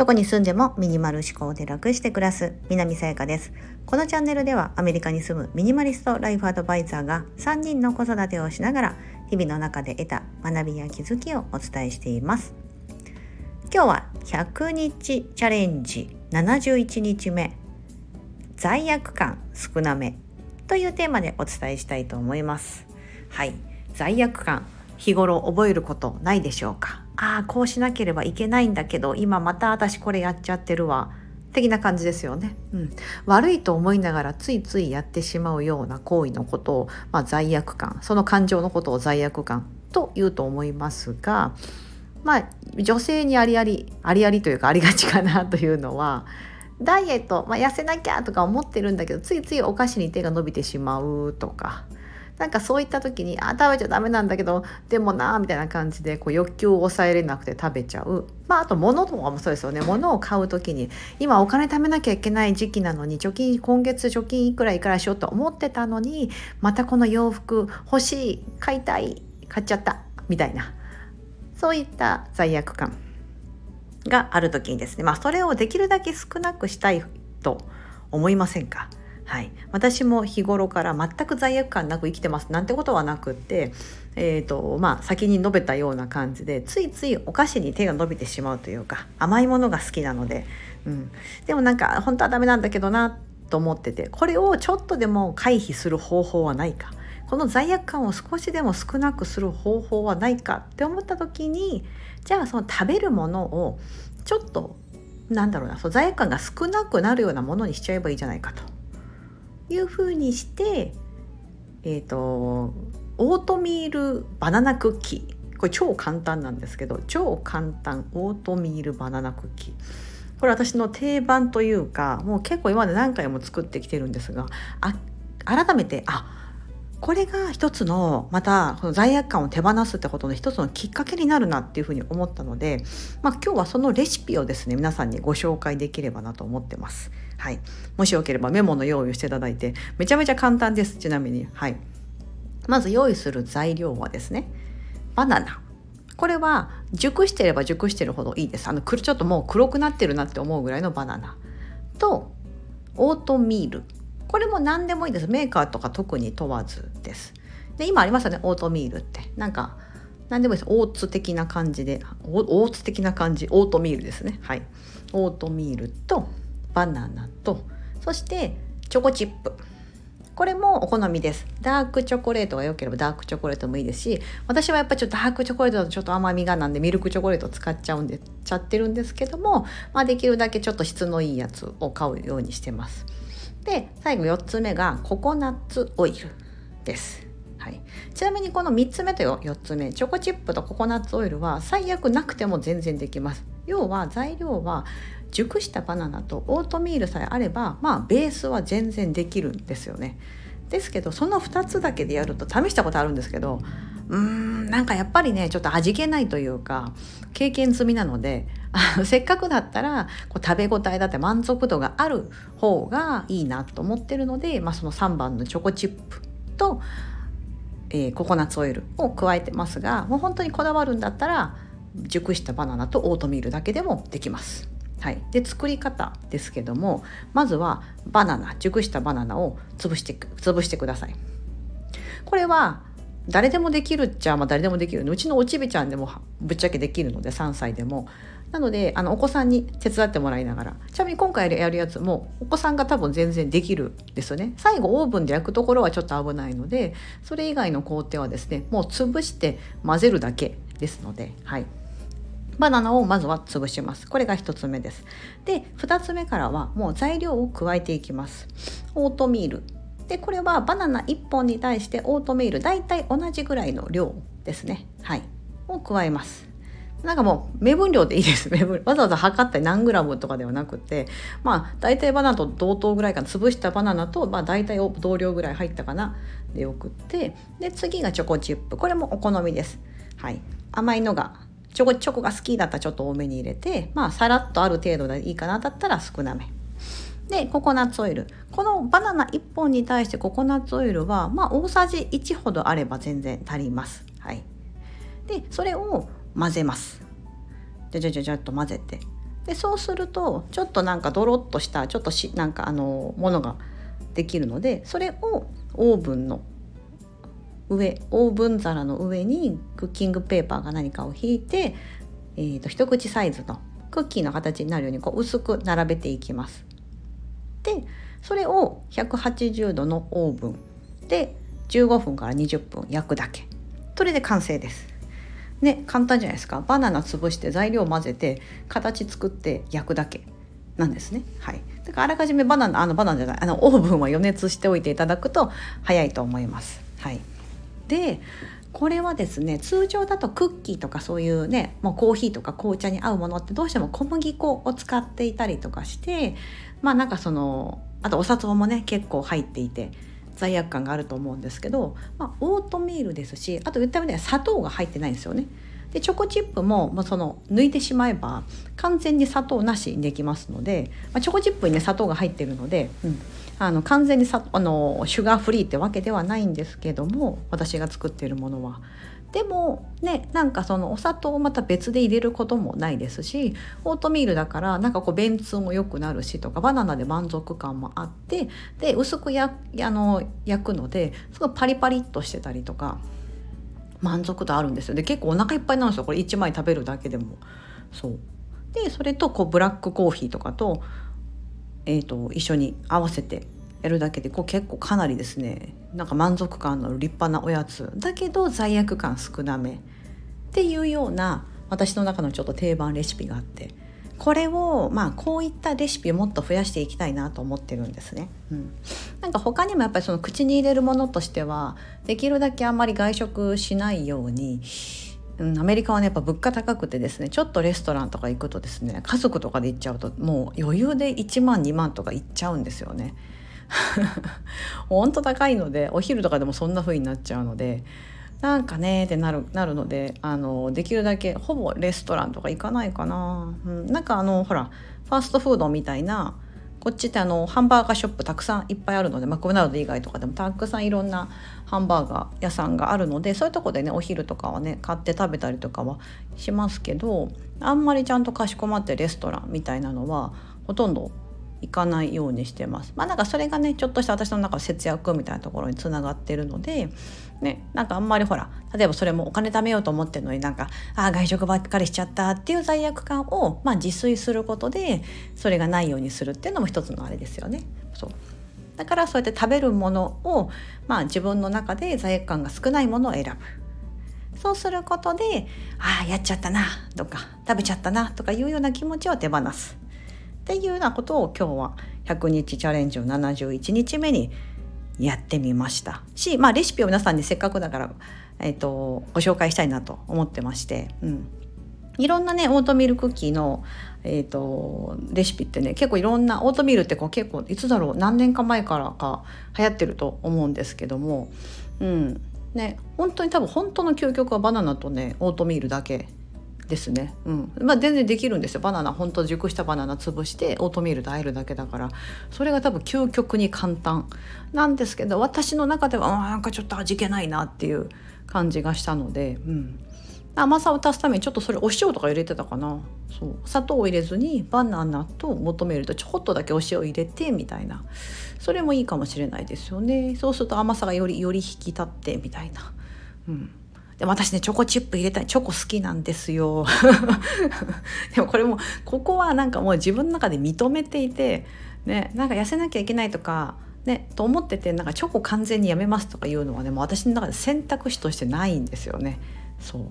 どこに住んでもミニマル思考で楽して暮らす南さやかです。このチャンネルではアメリカに住むミニマリストライフアドバイザーが3人の子育てをしながら日々の中で得た学びや気づきをお伝えしています。今日は100日チャレンジ71日目罪悪感少なめというテーマでお伝えしたいと思います。はい罪悪感日頃覚えることないでしょうか？ああこうしなければいけないんだけど今また私これやっちゃってるわ。的な感じですよね、うん、悪いと思いながらついついやってしまうような行為のことを、まあ、罪悪感その感情のことを罪悪感と言うと思いますがまあ女性にありありありありというかありがちかなというのはダイエット、まあ、痩せなきゃとか思ってるんだけどついついお菓子に手が伸びてしまうとかなんかそういった時にあ食べちゃダメなんだけどでもなみたいな感じでこう欲求を抑えれなくて食べちゃう。まああと物とかもそうですよね。物を買う時に今お金貯めなきゃいけない時期なのに貯金今月貯金いくらいくらしようと思ってたのにまたこの洋服欲しい買いたい買っちゃったみたいな。そういった罪悪感がある時にですねまあそれをできるだけ少なくしたいと思いませんか？はい、私も日頃から全く罪悪感なく生きてますなんてことはなくって、えーとまあ、先に述べたような感じでついついお菓子に手が伸びてしまうというか甘いものが好きなので、うん、でもなんか本当はダメなんだけどなと思っててこれをちょっとでも回避する方法はないか。この罪悪感を少しでも少なくする方法はないかって思った時にじゃあその食べるものをちょっとなんだろうなその罪悪感が少なくなるようなものにしちゃえばいいじゃないかと。いうふうにしてえっ、ー、とオートミールバナナクッキー。これ超簡単なんですけど超簡単オートミールバナナクッキー。これ私の定番というかもう結構今まで何回も作ってきてるんですがあ改めてあこれが一つのまたこの罪悪感を手放すってことの一つのきっかけになるなっていうふうに思ったので、まあ、今日はそのレシピをですね皆さんにご紹介できればなと思ってます。はい、もしよければメモの用意をしていただいてめちゃめちゃ簡単です。ちなみに。はい、まず用意する材料はですねバナナ。これは熟してれば熟してるほどいいです。あのちょっともう黒くなってるなって思うぐらいのバナナ。とオートミール。これも何でもいいです。メーカーとか特に問わずです。で今ありますよねオートミールって。なんか何でもいいです。オーツ的な感じで。オーツ的な感じ。オートミールですね。はい。オートミールとバナナとそしてチョコチップ。これもお好みです。ダークチョコレートが良ければダークチョコレートもいいですし私はやっぱちょっとダークチョコレートだとちょっと甘みがなんでミルクチョコレート使っちゃうんでちゃってるんですけども、まあ、できるだけちょっと質のいいやつを買うようにしてます。で最後4つ目がココナッツオイルです。はい、ちなみにこの3つ目と4つ目チョコチップとココナッツオイルは最悪なくても全然できます。要は材料は熟したバナナとオートミールさえあればまあベースは全然できるんですよね。ですけどその2つだけでやると試したことあるんですけどうーんなんかやっぱりねちょっと味気ないというか経験済みなのであせっかくだったらこう食べ応えだって満足度がある方がいいなと思ってるので、まあ、その3番のチョコチップと、えー、ココナッツオイルを加えてますがもう本当にこだわるんだったら熟したバナナとオートミールだけでもできます。はい、で作り方ですけどもまずはバナナ熟したバナナを潰して潰してください。これは誰でもできるっちゃ、まあ、誰でもできる。うちのおちびちゃんでもぶっちゃけできるので3歳でも。なのであのお子さんに手伝ってもらいながら。ちなみに今回やるやつもお子さんが多分全然できるですよね。最後オーブンで焼くところはちょっと危ないのでそれ以外の工程はですねもう潰して混ぜるだけですのではい。バナナをまずは潰します。これが1つ目です。で2つ目からはもう材料を加えていきます。オートミール。でこれはバナナ1本に対してオートミール大体同じぐらいの量ですね。はい。を加えます。なんかもう目分量でいいです。目分わざわざ測ったり何グラムとかではなくてまあ大体バナナと同等ぐらいかな。潰したバナナと、まあ、大体同量ぐらい入ったかな。でよくってで次がチョコチップ。これもお好みです。はい、甘いのがチョコチョコが好きだったらちょっと多めに入れてまあさらっとある程度でいいかなだったら少なめ。でココナッツオイルこのバナナ1本に対してココナッツオイルはまあ大さじ1ほどあれば全然足ります。はいでそれを混ぜますじゃじゃじゃじゃっと混ぜてでそうするとちょっとなんかドロッとしたちょっとしなんかあのものができるのでそれをオーブンの上オーブン皿の上にクッキングペーパーが何かを引いて、えーと、一口サイズのクッキーの形になるようにこう薄く並べていきます。でそれを180度のオーブンで15分から20分焼くだけそれで完成です。ね簡単じゃないですかバナナ潰して材料混ぜて形作って焼くだけなんですね。はい。だからあらかじめバナナあのバナナじゃないあのオーブンは予熱しておいていただくと早いと思います。はい。でこれはですね通常だとクッキーとかそういうねもうコーヒーとか紅茶に合うものってどうしても小麦粉を使っていたりとかしてまあなんかそのあとお砂糖もね結構入っていて罪悪感があると思うんですけど、まあ、オートミールですしあと言ったみたいに砂糖が入ってないんですよね。でチョコチップも、まあ、その抜いてしまえば完全に砂糖なしにできますので、まあ、チョコチップにね砂糖が入ってるので、うん、あの完全にさあのシュガーフリーってわけではないんですけども私が作っているものは。でもねなんかそのお砂糖をまた別で入れることもないですしオートミールだからなんかこう便通も良くなるしとかバナナで満足感もあってで薄くやあの焼くのですごいパリパリっとしてたりとか満足度あるんですよで結構お腹いっぱいなんですよこれ1枚食べるだけでも。そうでそれとこうブラックコーヒーとかとえーと、一緒に合わせてやるだけでこう結構かなりですねなんか満足感のある立派なおやつ。だけど罪悪感少なめ。っていうような私の中のちょっと定番レシピがあって。これをまあこういったレシピをもっと増やしていきたいなと思ってるんですね。うん、なんか他にもやっぱりその口に入れるものとしてはできるだけあんまり外食しないように、アメリカはねやっぱ物価高くてですねちょっとレストランとか行くとですね家族とかで行っちゃうともう余裕で1万2万とか行っちゃうんですよね。ほんと高いのでお昼とかでもそんな風になっちゃうのでなんかねってなるなるのであのできるだけほぼレストランとか行かないかな、うん、なんかあのほらファーストフードみたいなこっちってあのハンバーガーショップたくさんいっぱいあるのでマクドナルド以外とかでもたくさんいろんなハンバーガー屋さんがあるのでそういうとこでねお昼とかはね買って食べたりとかはしますけどあんまりちゃんとかしこまってレストランみたいなのはほとんど行かないようにしてます。まあなんかそれがねちょっとした私の中の節約みたいなところにつながってるのでねなんかあんまりほら例えばそれもお金貯めようと思ってるのになんかああ外食ばっかりしちゃったっていう罪悪感を、まあ、自炊することでそれがないようにするっていうのも一つのあれですよね。そうだからそうやって食べるものを、まあ、自分の中で罪悪感が少ないものを選ぶ。そうすることでああやっちゃったなとか食べちゃったなとかいうような気持ちを手放す。っていうようなことを今日は100日チャレンジを71日目にやってみました。し、まあ、レシピを皆さんにせっかくだから、えーと、ご紹介したいなと思ってまして、うん、いろんなねオートミールクッキーの、えーと、レシピってね結構いろんなオートミールってこう結構いつだろう何年か前からか流行ってると思うんですけども、うん。ね、本当に多分本当の究極はバナナとねオートミールだけですね、うん。まあ、全然できるんですよ。バナナ本当熟したバナナ潰してオートミールで和えるだけだから。それが多分究極に簡単。なんですけど私の中ではなんかちょっと味気ないなっていう感じがしたので、うん、甘さを足すためにちょっとそれお塩とか入れてたかな。そう。砂糖を入れずにバナナと求めるとちょっとだけお塩入れてみたいな。それもいいかもしれないですよね。そうすると甘さがよりより引き立ってみたいな。うんで私ねチョコチップ入れたいチョコ好きなんですよ でもこれもここはなんかもう自分の中で認めていてねなんか痩せなきゃいけないとかね、と思っててなんかチョコ完全にやめますとかいうのはねもう私の中で選択肢としてないんですよね。そう。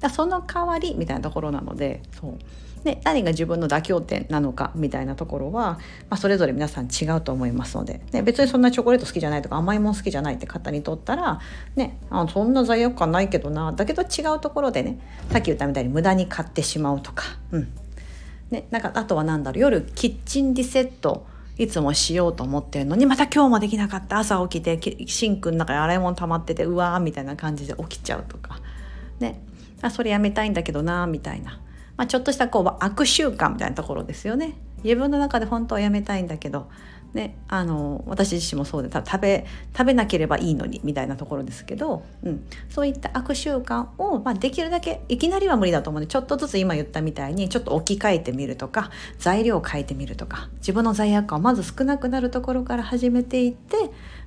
だその代わりみたいなところなのでそう。で何が自分の妥協点なのかみたいなところは、まあ、それぞれ皆さん違うと思いますので、ね、別にそんなチョコレート好きじゃないとか甘いもん好きじゃないって方にとったら、ね、あそんな罪悪感ないけどなだけど違うところでねさっき言ったみたいに無駄に買ってしまうとか、うん。ね、なんかあとは何だろう夜キッチンリセットいつもしようと思ってるのにまた今日もできなかった。朝起きてシンクの中に洗い物溜まっててうわーみたいな感じで起きちゃうとか。ね。あそれやめたいんだけどなみたいな。まあ、ちょっとしたこう悪習慣みたいなところですよね。自分の中で本当はやめたいんだけど、ね、あの私自身もそうで食べ食べなければいいのにみたいなところですけど、うん、そういった悪習慣を、まあ、できるだけいきなりは無理だと思うのでちょっとずつ今言ったみたいにちょっと置き換えてみるとか材料を変えてみるとか。自分の罪悪感をまず少なくなるところから始めていって、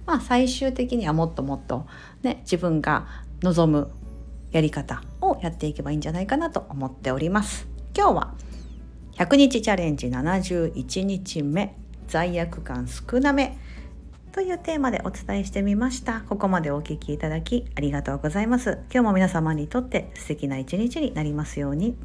まあ、最終的にはもっともっと、ね、自分が望むやり方をやっていけばいいんじゃないかなと思っております。今日は100日チャレンジ71日目罪悪感少なめというテーマでお伝えしてみました。ここまでお聞きいただきありがとうございます。今日も皆様にとって素敵な一日になりますように。